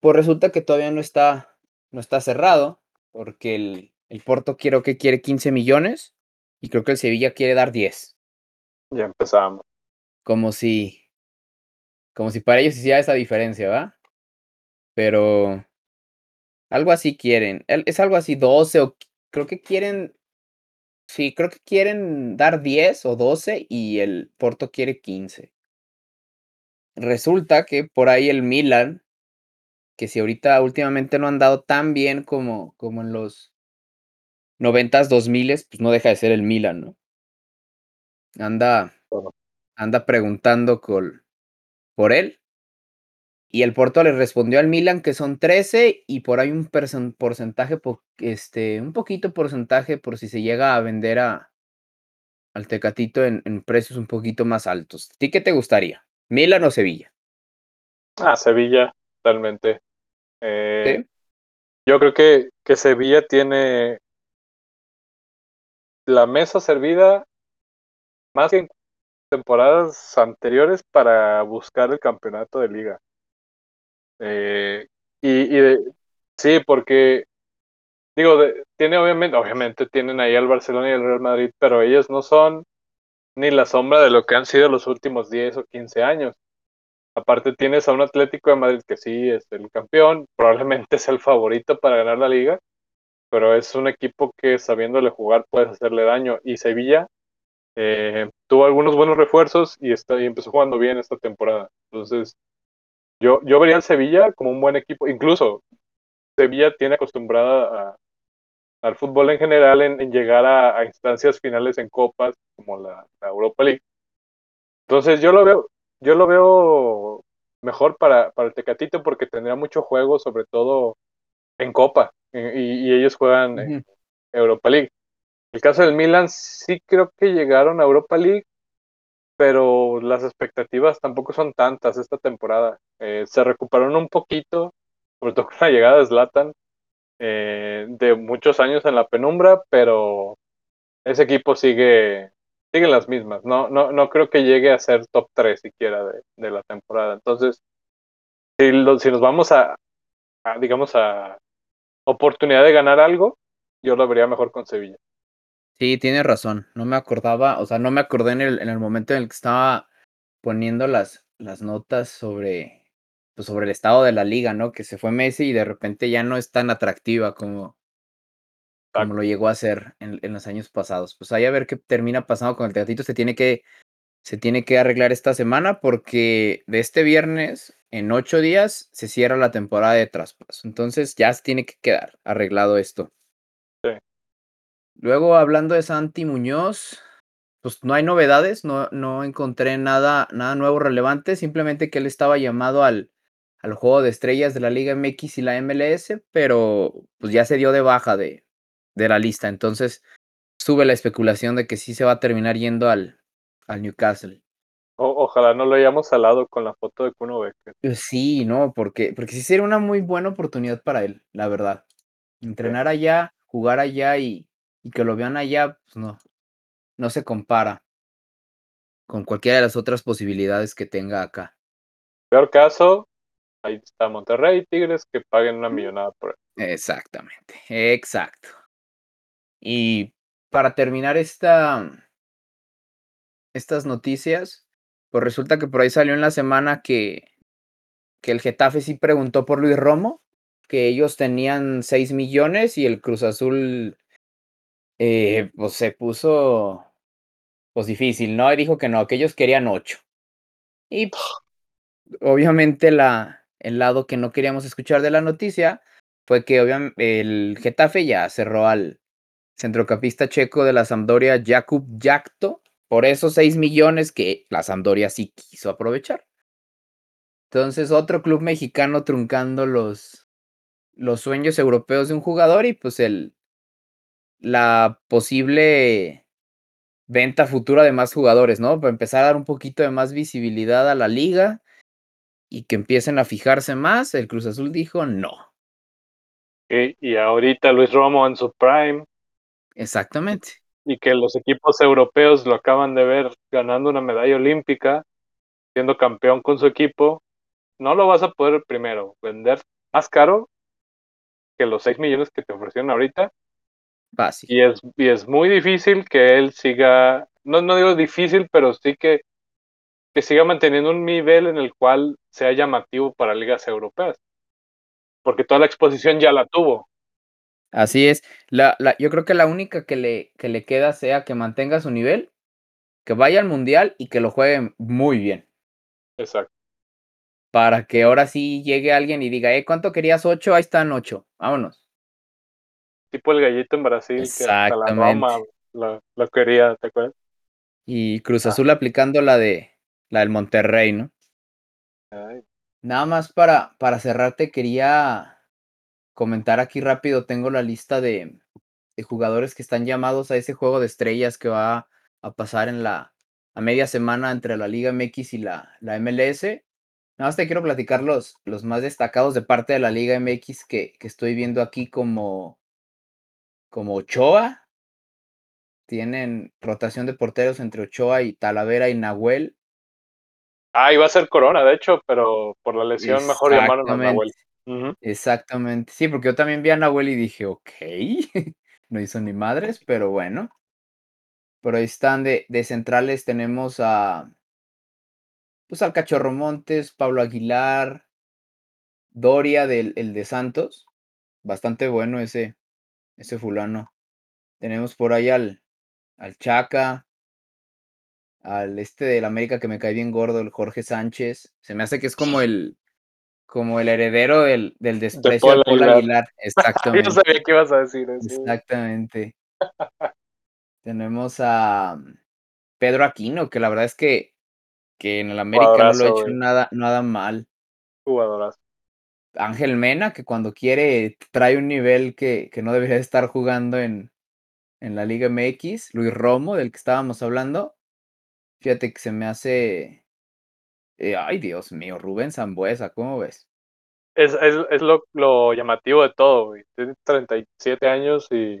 Pues resulta que todavía no está, no está cerrado, porque el, el Porto creo que quiere 15 millones y creo que el Sevilla quiere dar 10. Ya empezamos. como si como si para ellos hiciera esa diferencia, ¿va? Pero algo así quieren. Es algo así 12 o creo que quieren sí, creo que quieren dar 10 o 12 y el Porto quiere 15. Resulta que por ahí el Milan que si ahorita últimamente no han dado tan bien como como en los 90s, 2000s, pues no deja de ser el Milan, ¿no? Anda anda preguntando col- por él. Y el Porto le respondió al Milan que son 13 y por ahí un porcentaje, po- este, un poquito porcentaje por si se llega a vender a, al Tecatito en, en precios un poquito más altos. ¿A ti qué te gustaría? ¿Milan o Sevilla? Ah, Sevilla, totalmente. Eh, ¿Sí? Yo creo que, que Sevilla tiene la mesa servida más que en temporadas anteriores para buscar el campeonato de liga. Eh, y, y de- sí, porque digo, de- tiene obviamente, obviamente tienen ahí al Barcelona y al Real Madrid, pero ellos no son ni la sombra de lo que han sido los últimos 10 o 15 años. Aparte tienes a un Atlético de Madrid que sí es el campeón, probablemente es el favorito para ganar la liga, pero es un equipo que sabiéndole jugar puedes hacerle daño. Y Sevilla eh, tuvo algunos buenos refuerzos y, está, y empezó jugando bien esta temporada. Entonces, yo, yo vería al Sevilla como un buen equipo. Incluso Sevilla tiene acostumbrada a- al fútbol en general en, en llegar a, a instancias finales en copas como la, la Europa League. Entonces yo lo veo, yo lo veo mejor para, para el Tecatito porque tendría mucho juego, sobre todo en Copa, y, y ellos juegan en. Europa League. El caso del Milan sí creo que llegaron a Europa League, pero las expectativas tampoco son tantas esta temporada. Eh, se recuperaron un poquito, sobre todo con la llegada de Zlatan, eh, de muchos años en la penumbra, pero ese equipo sigue, sigue las mismas. No, no, no creo que llegue a ser top 3 siquiera de, de la temporada. Entonces, si, lo, si nos vamos a, digamos, a oportunidad de ganar algo, yo lo vería mejor con Sevilla. Sí, tienes razón. No me acordaba, o sea, no me acordé en el, en el momento en el que estaba poniendo las, las notas sobre, pues sobre el estado de la liga, ¿no? Que se fue Messi y de repente ya no es tan atractiva como, como lo llegó a ser en, en los años pasados. Pues ahí a ver qué termina pasando con el teatrito. Se tiene que, se tiene que arreglar esta semana porque de este viernes en ocho días se cierra la temporada de traspaso. Entonces ya se tiene que quedar arreglado esto. Luego, hablando de Santi Muñoz, pues no hay novedades, no, no encontré nada, nada nuevo relevante, simplemente que él estaba llamado al, al juego de estrellas de la Liga MX y la MLS, pero pues ya se dio de baja de, de la lista. Entonces sube la especulación de que sí se va a terminar yendo al, al Newcastle. O, ojalá no lo hayamos salado con la foto de Kuno Becker. Sí, no, porque, porque sí sería una muy buena oportunidad para él, la verdad. Entrenar allá, jugar allá y, y que lo vean allá, pues no, no se compara con cualquiera de las otras posibilidades que tenga acá. Peor caso, ahí está Monterrey, Tigres, que paguen una millonada por él. Exactamente, exacto. Y para terminar esta, estas noticias, pues resulta que por ahí salió en la semana que, que el Getafe sí preguntó por Luis Romo, que ellos tenían 6 millones y el Cruz Azul eh, pues se puso pues difícil, ¿no? Y dijo que no, que ellos querían 8. Y obviamente la, el lado que no queríamos escuchar de la noticia fue que obviamente el Getafe ya cerró al centrocampista checo de la Sampdoria, Jakub Jakto, por esos 6 millones que la Sampdoria sí quiso aprovechar. Entonces, otro club mexicano truncando los, los sueños europeos de un jugador y pues el, la posible venta futura de más jugadores, ¿no? Para empezar a dar un poquito de más visibilidad a la liga y que empiecen a fijarse más, el Cruz Azul dijo no. Y, y ahorita Luis Romo en su prime. Exactamente. Y que los equipos europeos lo acaban de ver ganando una medalla olímpica, siendo campeón con su equipo, no lo vas a poder primero vender más caro que los 6 millones que te ofrecieron ahorita. Y es, y es muy difícil que él siga, no, no digo difícil, pero sí que, que siga manteniendo un nivel en el cual sea llamativo para ligas europeas. Porque toda la exposición ya la tuvo. Así es. La, la, yo creo que la única que le, que le queda sea que mantenga su nivel, que vaya al mundial y que lo juegue muy bien. Exacto. Para que ahora sí llegue alguien y diga, eh, ¿cuánto querías? Ocho, ahí están ocho. Vámonos. Tipo el gallito en Brasil, que hasta la Roma lo, lo quería, ¿te acuerdas? Y Cruz Azul ah. aplicando la de la del Monterrey, ¿no? Ay. Nada más para, para cerrarte, quería comentar aquí rápido, tengo la lista de, de, jugadores que están llamados a ese juego de estrellas que va a pasar en la a media semana entre la Liga MX y la, la MLS. Nada más te quiero platicar los, los más destacados de parte de la Liga MX que, que estoy viendo aquí como, como Ochoa. Tienen rotación de porteros entre Ochoa y Talavera y Nahuel. Ah, iba a ser Corona, de hecho, pero por la lesión mejor llamaron a Nahuel. Uh -huh. Exactamente. Sí, porque yo también vi a Nahuel y dije, ok, no hizo ni madres, pero bueno. Pero ahí están de, de centrales, tenemos a pues al Cachorro Montes, Pablo Aguilar, Doria del el de Santos. Bastante bueno ese, ese fulano. Tenemos por ahí al, al Chaca, al este del América que me cae bien gordo, el Jorge Sánchez. Se me hace que es como el como el heredero del, del desprecio de Paul Aguilar. Aguilar. Exactamente. Yo sabía que ibas a decir eso. Exactamente. Tenemos a Pedro Aquino, que la verdad es que, que en el América Jugadorazo, no lo ha hecho nada, nada mal. Jugadorazo. Ángel Mena, que cuando quiere trae un nivel que, que no debería estar jugando en, en la Liga MX. Luis Romo, del que estábamos hablando. Fíjate que se me hace. eh, ay, Dios mío, Rubén Zambuesa, ¿cómo ves? Es, es, es lo, lo llamativo de todo, güey. Tiene 37 años y,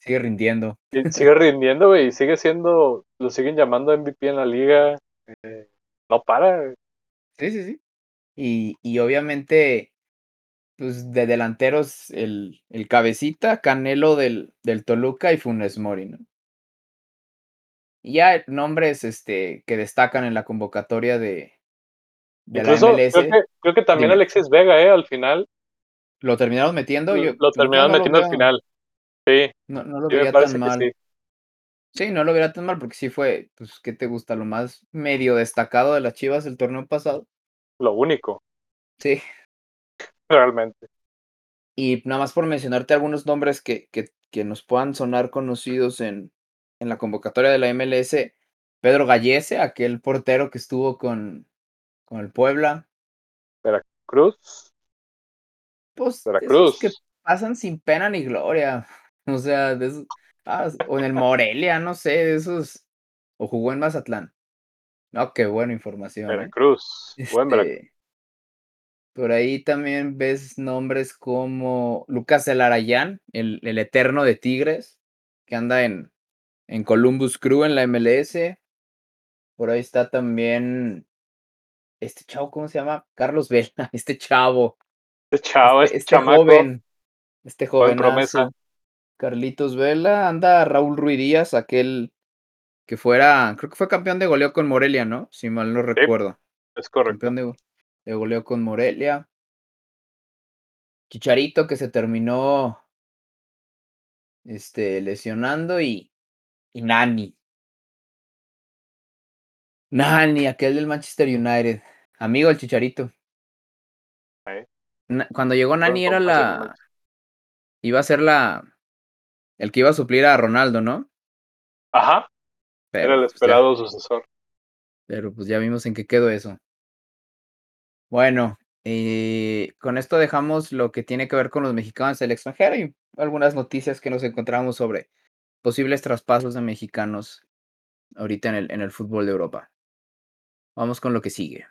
Sigue rindiendo. y sigue rindiendo, güey, y sigue siendo, lo siguen llamando MVP en la liga. eh, no para, güey. Sí, sí, sí. Y, y obviamente, pues de delanteros, el, el cabecita, Canelo del, del Toluca y Funes Mori, ¿no? Y ya nombres este, que destacan en la convocatoria de, de la MLS, creo que, creo que también. Alexis Vega, eh, al final, lo terminaron metiendo. Yo, lo terminaron no metiendo al final. Sí, No, no lo veía tan mal. sí. Sí, no lo veía tan mal porque sí fue, pues, ¿qué te gusta? Lo más medio destacado de las Chivas el torneo pasado. Lo único, Sí. realmente. Y nada más por mencionarte algunos nombres que, que, que nos puedan sonar conocidos en, en la convocatoria de la MLS, Pedro Gallese, aquel portero que estuvo con, con el Puebla, Cruz, pues Veracruz. esos que pasan sin pena ni gloria, o sea, de esos- ah, o en el Morelia, no sé, de esos, o jugó en Mazatlán. No, qué buena información. ¿eh? Veracruz, buen Veracruz. Este, por ahí también ves nombres como Lucas Elarayán, el, el eterno de Tigres, que anda en, en Columbus Crew en la MLS. Por ahí está también este chavo, ¿cómo se llama? Carlos Vela, este chavo, Este chavo, este, este, este chamaco, joven, este joven promesa. Carlitos Vela, anda Raúl Ruiz Díaz, aquel que fuera, creo que fue campeón de goleo con Morelia, ¿no? Si mal no recuerdo. es correcto. Campeón de, de goleo con Morelia. Chicharito que se terminó este, lesionando y, y Nani. Nani, aquel del Manchester United. Amigo del Chicharito. Cuando llegó Nani era la... Iba a ser la... El que iba a suplir a Ronaldo, ¿no? Ajá, Pero, era el pues, ya- esperado sucesor. Pero pues ya vimos en qué quedó eso. Bueno, eh, con esto dejamos lo que tiene que ver con los mexicanos del extranjero y algunas noticias que nos encontramos sobre posibles traspasos de mexicanos ahorita en el, en el fútbol de Europa. Vamos con lo que sigue.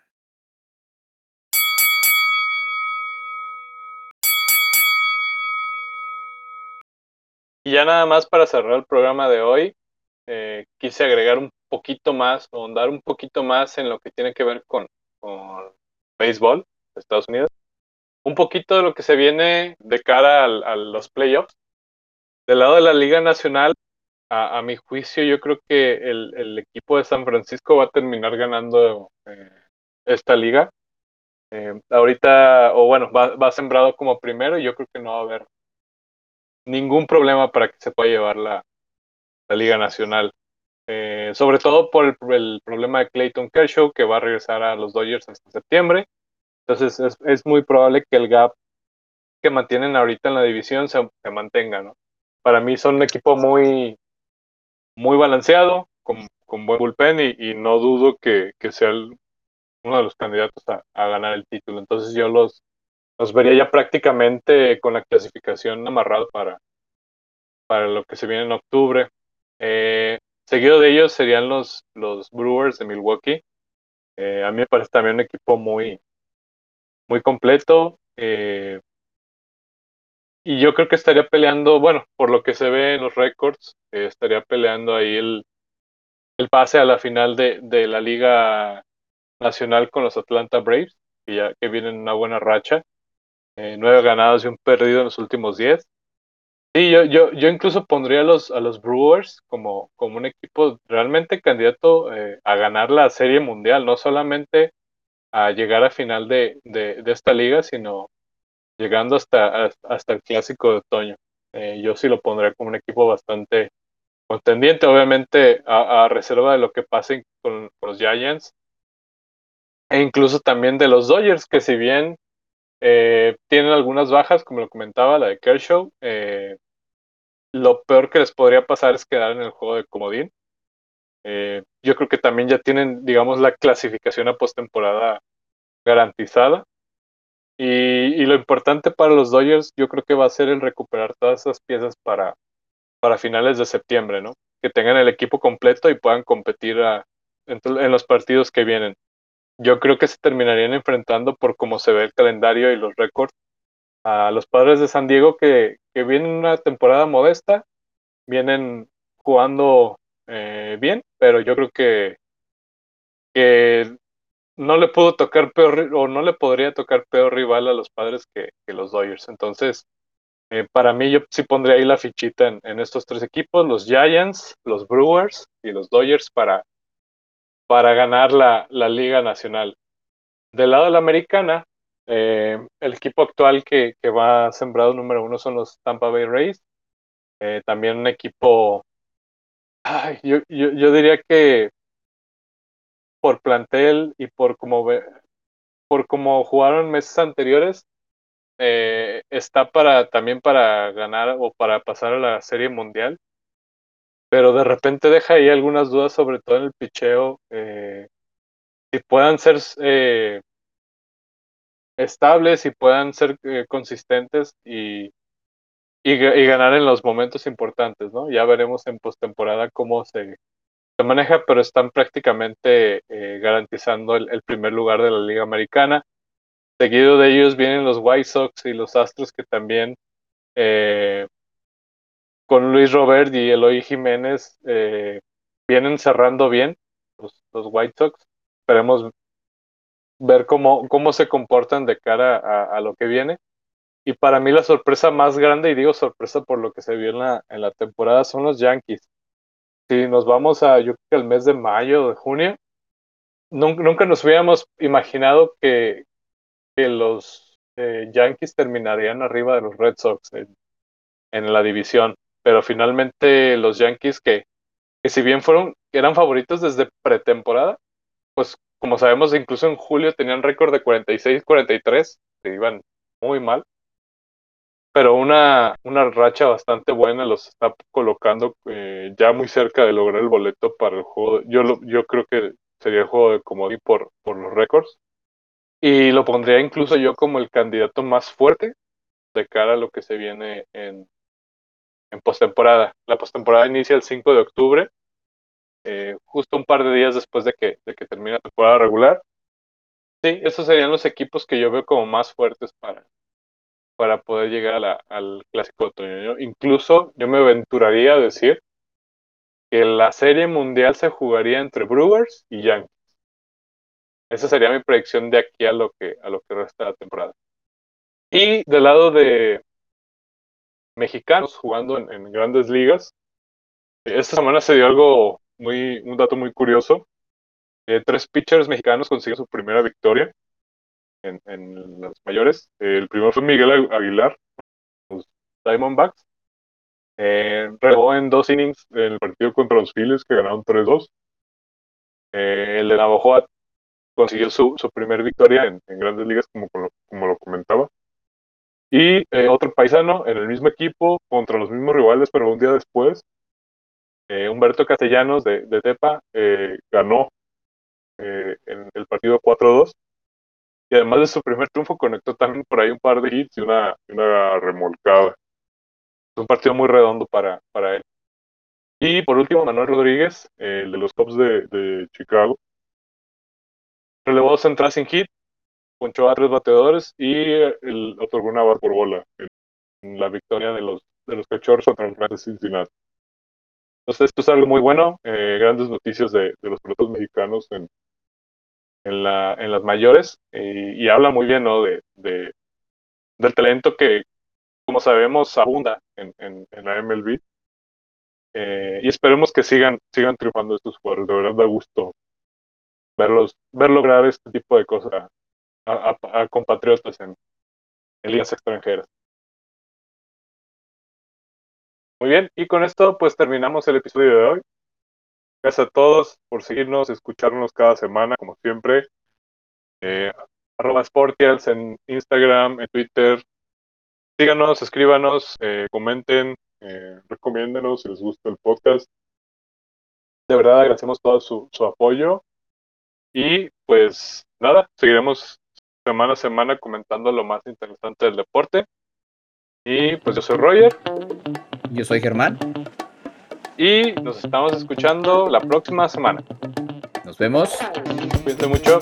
Y ya nada más para cerrar el programa de hoy, eh, quise agregar un poquito más, o ahondar un poquito más en lo que tiene que ver con, con béisbol de Estados Unidos. Un poquito de lo que se viene de cara al- a los playoffs. Del lado de la Liga Nacional, a, mi juicio, yo creo que el, el equipo de San Francisco va a terminar ganando eh, esta liga. Eh, ahorita, o bueno, va, va sembrado como primero y yo creo que no va a haber ningún problema para que se pueda llevar la, la Liga Nacional. Eh, sobre todo por el, problema de Clayton Kershaw, que va a regresar a los Dodgers hasta septiembre. Entonces es, muy probable que el gap que mantienen ahorita en la división se, mantenga, ¿no? Para mí son un equipo muy, muy balanceado, con, buen bullpen y, no dudo que, sea uno de los candidatos a, a ganar el título. Entonces yo los, los vería ya prácticamente con la clasificación amarrada para, para lo que se viene en octubre. Eh, seguido de ellos serían los, los Brewers de Milwaukee. Eh, a mí me parece también un equipo muy, muy completo. eh, y yo creo que estaría peleando, bueno, por lo que se ve en los récords, estaría peleando ahí el, el pase a la final de, de la Liga Nacional con los Atlanta Braves, que ya que vienen en una buena racha. Nueve ganados y un perdido en los últimos diez. Sí, yo, yo, yo incluso pondría a los, a los Brewers como, como un equipo realmente candidato eh, a ganar la Serie Mundial, no solamente a llegar a final de, de, esta liga, sino llegando hasta, hasta el clásico de otoño. Eh, yo sí lo pondría como un equipo bastante contendiente, obviamente a, a reserva de lo que pase con, los Giants e incluso también de los Dodgers, que si bien eh, tienen algunas bajas, como lo comentaba, la de Kershaw, eh, lo peor que les podría pasar es quedar en el juego de comodín. Eh, yo creo que también ya tienen, digamos, la clasificación a postemporada garantizada. Y, lo importante para los Dodgers, yo creo que va a ser el recuperar todas esas piezas para, para finales de septiembre, ¿no? Que tengan el equipo completo y puedan competir en los partidos que vienen. Yo creo que se terminarían enfrentando por cómo se ve el calendario y los récords a los padres de San Diego que, que vienen una temporada modesta, vienen jugando eh, bien, pero yo creo que, que no le pudo tocar peor o no le podría tocar peor rival a los padres que, que los Dodgers. Entonces, eh, para mí yo sí pondría ahí la fichita en, en, estos tres equipos, los Giants, los Brewers y los Dodgers para, para ganar la, la Liga Nacional. Del lado de la americana, eh, el equipo actual que, que, va sembrado número uno son los Tampa Bay Rays. Eh, también un equipo, yo, yo, yo, diría que por plantel y por cómo, por cómo jugaron meses anteriores, eh, está para también para ganar o para pasar a la Serie Mundial. Pero de repente deja ahí algunas dudas, sobre todo en el picheo. Eh, si puedan ser eh, estables y puedan ser eh, consistentes y, y, ganar en los momentos importantes, ¿no? Ya veremos en postemporada cómo se, se, maneja, pero están prácticamente garantizando el, el, primer lugar de la Liga Americana. Seguido de ellos vienen los White Sox y los Astros que también eh, con Luis Robert y Eloy Jiménez eh, vienen cerrando bien los, White Sox. Esperemos ver cómo, cómo se comportan de cara a, lo que viene. Y para mí la sorpresa más grande, y digo sorpresa por lo que se vio en la, en la temporada, son los Yankees. Si nos vamos a, yo creo que mes de mayo, de junio, nunca, nunca nos hubiéramos imaginado que, que los eh, Yankees terminarían arriba de los Red Sox en, en la división. Pero finalmente los Yankees que, que si bien fueron, eran favoritos desde pretemporada, pues como sabemos, incluso en julio tenían récord de 46-43, se iban muy mal. Pero una, una racha bastante buena los está colocando eh, ya muy cerca de lograr el boleto para el juego. Yo, lo, yo creo que sería el juego de comodín por, por los récords. Y lo pondría incluso yo como el candidato más fuerte de cara a lo que se viene en, en postemporada. La postemporada inicia el 5 de octubre eh, justo un par de días después de que, de que termine la temporada regular. Sí, esos serían los equipos que yo veo como más fuertes para, para poder llegar a la, al clásico otoño. Incluso yo me aventuraría a decir que la serie mundial se jugaría entre Brewers y Yankees. Esa sería mi predicción de aquí a lo que, a lo que resta de la temporada. Y del lado de mexicanos jugando en, grandes ligas, esta semana se dio algo muy, un dato muy curioso. Tres pitchers mexicanos consiguen su primera victoria en, las mayores. El primero fue Miguel Aguilar, los Diamondbacks. Eh, en dos innings en el partido contra los Phillies, que ganaron 3-2. Eh, el de Navajoa consiguió su, su primer victoria en, en, grandes ligas, como, como lo comentaba. Y otro paisano en el mismo equipo, contra los mismos rivales, pero un día después, eh, Humberto Castellanos de, de Tepa eh, ganó eh, en el partido 4-2 y además de su primer triunfo conectó también por ahí un par de hits y una, una remolcada. Es un partido muy redondo para, para él. Y por último, Manuel Rodríguez, el de los Cubs de, de Chicago, relevó central sin hit, ponchó a tres bateadores y el, otorgó una por bola en la victoria de los, de los cachorros contra los de Cincinnati. Entonces, esto es algo muy bueno. Eh, grandes noticias de, de los pilotos mexicanos en, en, la, en las mayores. Y, habla muy bien ¿no? de, de, del talento que, como sabemos, abunda en, en, en la MLB. Eh, y esperemos que sigan, sigan triunfando estos jugadores. De verdad da gusto verlos, ver lograr este tipo de cosas a, compatriotas en, en ligas extranjeras. Muy bien, y con esto pues terminamos el episodio de hoy. Gracias a todos por seguirnos, escucharnos cada semana, como siempre. Eh, arroba Sportials en Instagram, en Twitter. Síganos, escríbanos, eh, comenten, eh, si les gusta el podcast. De verdad agradecemos todo su, su apoyo. Y pues nada, seguiremos semana a semana comentando lo más interesante del deporte. Y pues yo soy Roger. Yo soy Germán. Y nos estamos escuchando la próxima semana. Nos vemos. Cuídense mucho.